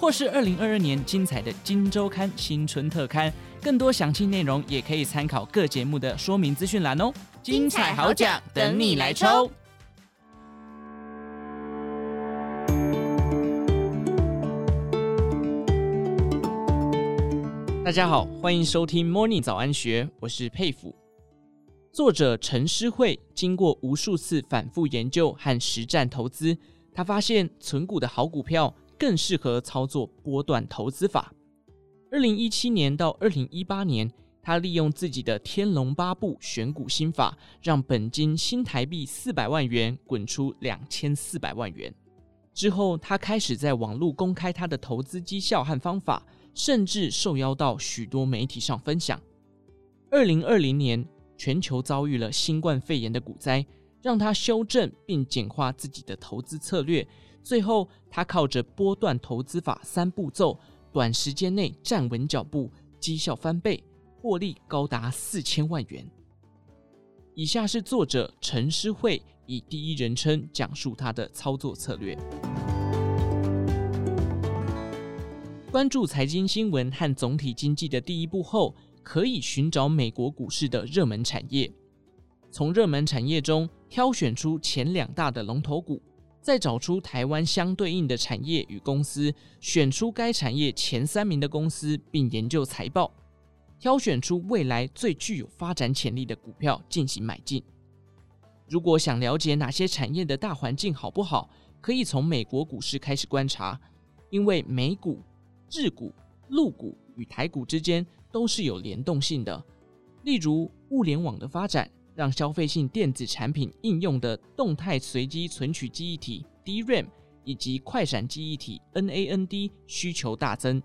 或是二零二二年精彩的《金周刊》新春特刊。更多详细内容也可以参考各节目的说明资讯栏哦。精彩好奖等你来抽！大家好，欢迎收听 Morning 早安学，我是佩甫。作者陈诗慧经过无数次反复研究和实战投资，他发现存股的好股票更适合操作波段投资法。二零一七年到二零一八年，他利用自己的《天龙八部》选股心法，让本金新台币四百万元滚出两千四百万元。之后，他开始在网络公开他的投资绩效和方法，甚至受邀到许多媒体上分享。二零二零年，全球遭遇了新冠肺炎的股灾，让他修正并简化自己的投资策略。最后，他靠着波段投资法三步骤。短时间内站稳脚步，绩效翻倍，获利高达四千万元。以下是作者陈诗慧以第一人称讲述他的操作策略。关注财经新闻和总体经济的第一步后，可以寻找美国股市的热门产业，从热门产业中挑选出前两大的龙头股。再找出台湾相对应的产业与公司，选出该产业前三名的公司，并研究财报，挑选出未来最具有发展潜力的股票进行买进。如果想了解哪些产业的大环境好不好，可以从美国股市开始观察，因为美股、日股、陆股与台股之间都是有联动性的。例如物联网的发展。让消费性电子产品应用的动态随机存取记忆体 DRAM 以及快闪记忆体 NAND 需求大增，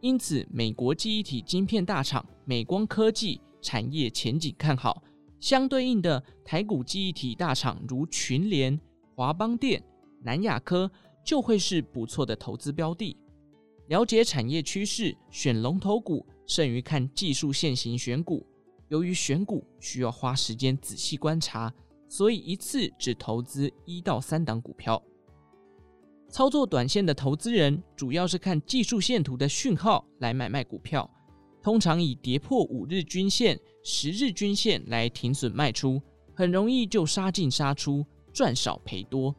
因此美国记忆体晶片大厂美光科技产业前景看好。相对应的，台股记忆体大厂如群联、华邦电、南亚科就会是不错的投资标的。了解产业趋势，选龙头股胜于看技术线型选股。由于选股需要花时间仔细观察，所以一次只投资一到三档股票。操作短线的投资人主要是看技术线图的讯号来买卖股票，通常以跌破五日均线、十日均线来停损卖出，很容易就杀进杀出，赚少赔多。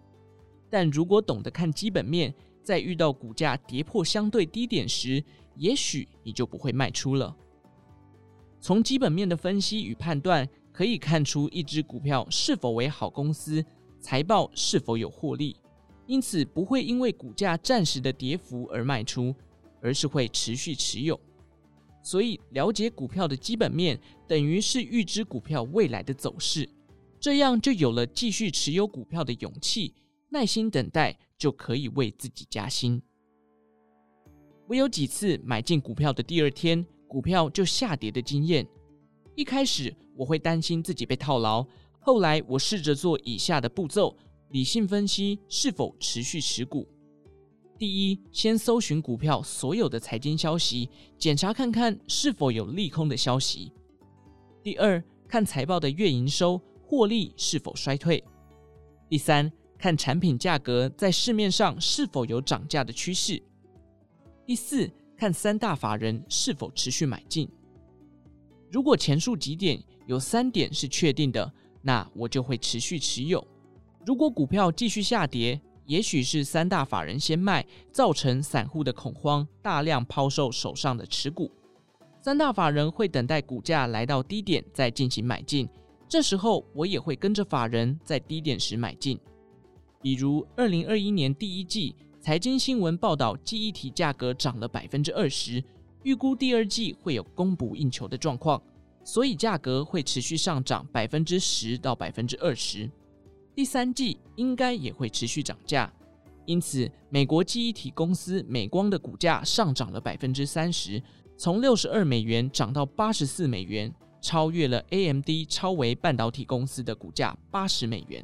但如果懂得看基本面，在遇到股价跌破相对低点时，也许你就不会卖出了。从基本面的分析与判断，可以看出一只股票是否为好公司，财报是否有获利，因此不会因为股价暂时的跌幅而卖出，而是会持续持有。所以，了解股票的基本面，等于是预知股票未来的走势，这样就有了继续持有股票的勇气，耐心等待就可以为自己加薪。我有几次买进股票的第二天。股票就下跌的经验，一开始我会担心自己被套牢，后来我试着做以下的步骤，理性分析是否持续持股。第一，先搜寻股票所有的财经消息，检查看看是否有利空的消息。第二，看财报的月营收、获利是否衰退。第三，看产品价格在市面上是否有涨价的趋势。第四，看三大法人是否持续买进，如果前述几点有三点是确定的，那我就会持续持有。如果股票继续下跌，也许是三大法人先卖，造成散户的恐慌，大量抛售手上的持股。三大法人会等待股价来到低点再进行买进，这时候我也会跟着法人在低点时买进。比如二零二一年第一季。财经新闻报道，记忆体价格涨了百分之二十，预估第二季会有供不应求的状况，所以价格会持续上涨百分之十到百分之二十。第三季应该也会持续涨价，因此美国记忆体公司美光的股价上涨了百分之三十，从六十二美元涨到八十四美元，超越了 AMD 超微半导体公司的股价八十美元。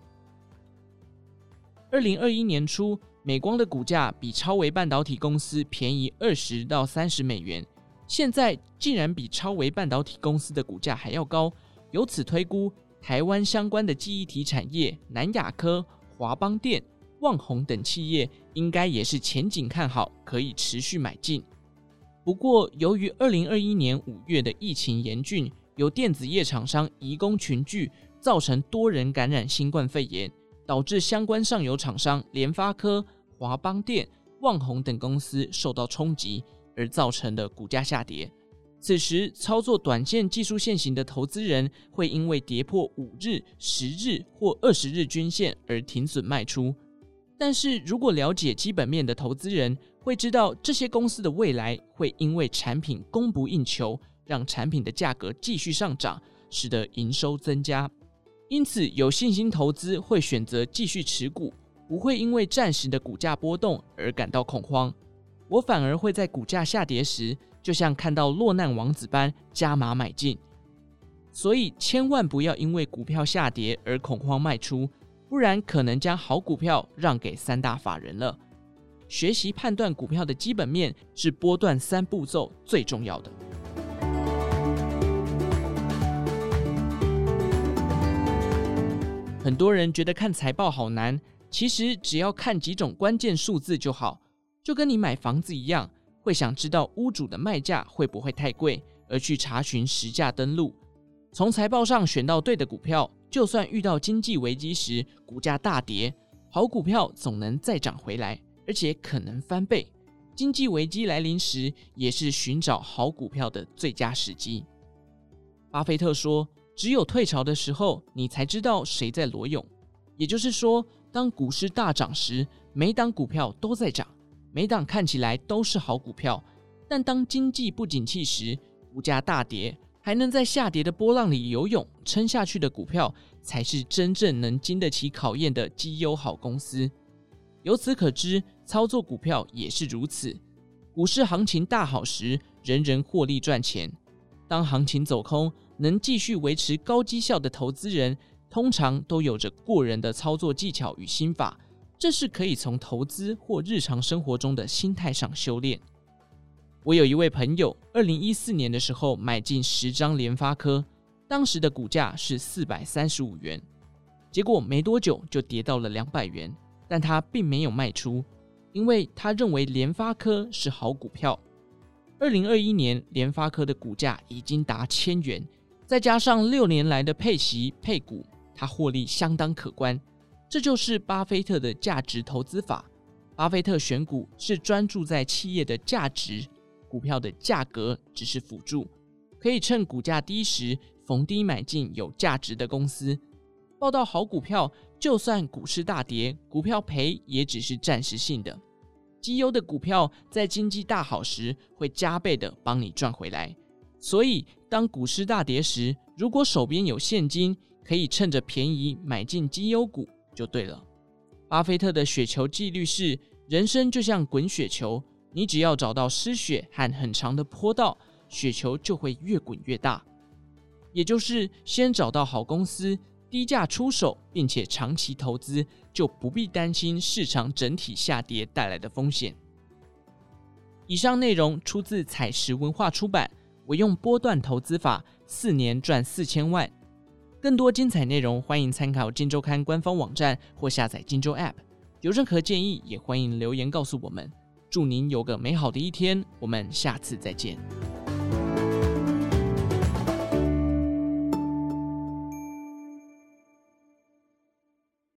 二零二一年初，美光的股价比超微半导体公司便宜二十到三十美元，现在竟然比超微半导体公司的股价还要高。由此推估，台湾相关的记忆体产业，南亚科、华邦电、旺宏等企业，应该也是前景看好，可以持续买进。不过，由于二零二一年五月的疫情严峻，有电子业厂商移工群聚，造成多人感染新冠肺炎，导致相关上游厂商联发科。华邦电、旺宏等公司受到冲击，而造成的股价下跌。此时，操作短线技术线型的投资人会因为跌破五日、十日或二十日均线而停损卖出。但是如果了解基本面的投资人会知道，这些公司的未来会因为产品供不应求，让产品的价格继续上涨，使得营收增加。因此，有信心投资会选择继续持股。不会因为暂时的股价波动而感到恐慌，我反而会在股价下跌时，就像看到落难王子般加码买进。所以千万不要因为股票下跌而恐慌卖出，不然可能将好股票让给三大法人了。学习判断股票的基本面是波段三步骤最重要的。很多人觉得看财报好难。其实只要看几种关键数字就好，就跟你买房子一样，会想知道屋主的卖价会不会太贵，而去查询实价登录。从财报上选到对的股票，就算遇到经济危机时股价大跌，好股票总能再涨回来，而且可能翻倍。经济危机来临时，也是寻找好股票的最佳时机。巴菲特说：“只有退潮的时候，你才知道谁在裸泳。”也就是说，当股市大涨时，每档股票都在涨，每档看起来都是好股票。但当经济不景气时，股价大跌，还能在下跌的波浪里游泳撑下去的股票，才是真正能经得起考验的绩优好公司。由此可知，操作股票也是如此。股市行情大好时，人人获利赚钱；当行情走空，能继续维持高绩效的投资人，通常都有着过人的操作技巧与心法，这是可以从投资或日常生活中的心态上修炼。我有一位朋友，二零一四年的时候买进十张联发科，当时的股价是四百三十五元，结果没多久就跌到了两百元，但他并没有卖出，因为他认为联发科是好股票。二零二一年，联发科的股价已经达千元，再加上六年来的配息配股。他获利相当可观，这就是巴菲特的价值投资法。巴菲特选股是专注在企业的价值，股票的价格只是辅助，可以趁股价低时逢低买进有价值的公司。报到好股票，就算股市大跌，股票赔也只是暂时性的。绩优的股票在经济大好时会加倍的帮你赚回来。所以，当股市大跌时，如果手边有现金，可以趁着便宜买进绩优股就对了。巴菲特的雪球纪律是：人生就像滚雪球，你只要找到湿雪和很长的坡道，雪球就会越滚越大。也就是先找到好公司，低价出手，并且长期投资，就不必担心市场整体下跌带来的风险。以上内容出自采石文化出版，我用波段投资法，四年赚四千万。更多精彩内容，欢迎参考《金周刊》官方网站或下载《金周 App》。有任何建议，也欢迎留言告诉我们。祝您有个美好的一天，我们下次再见。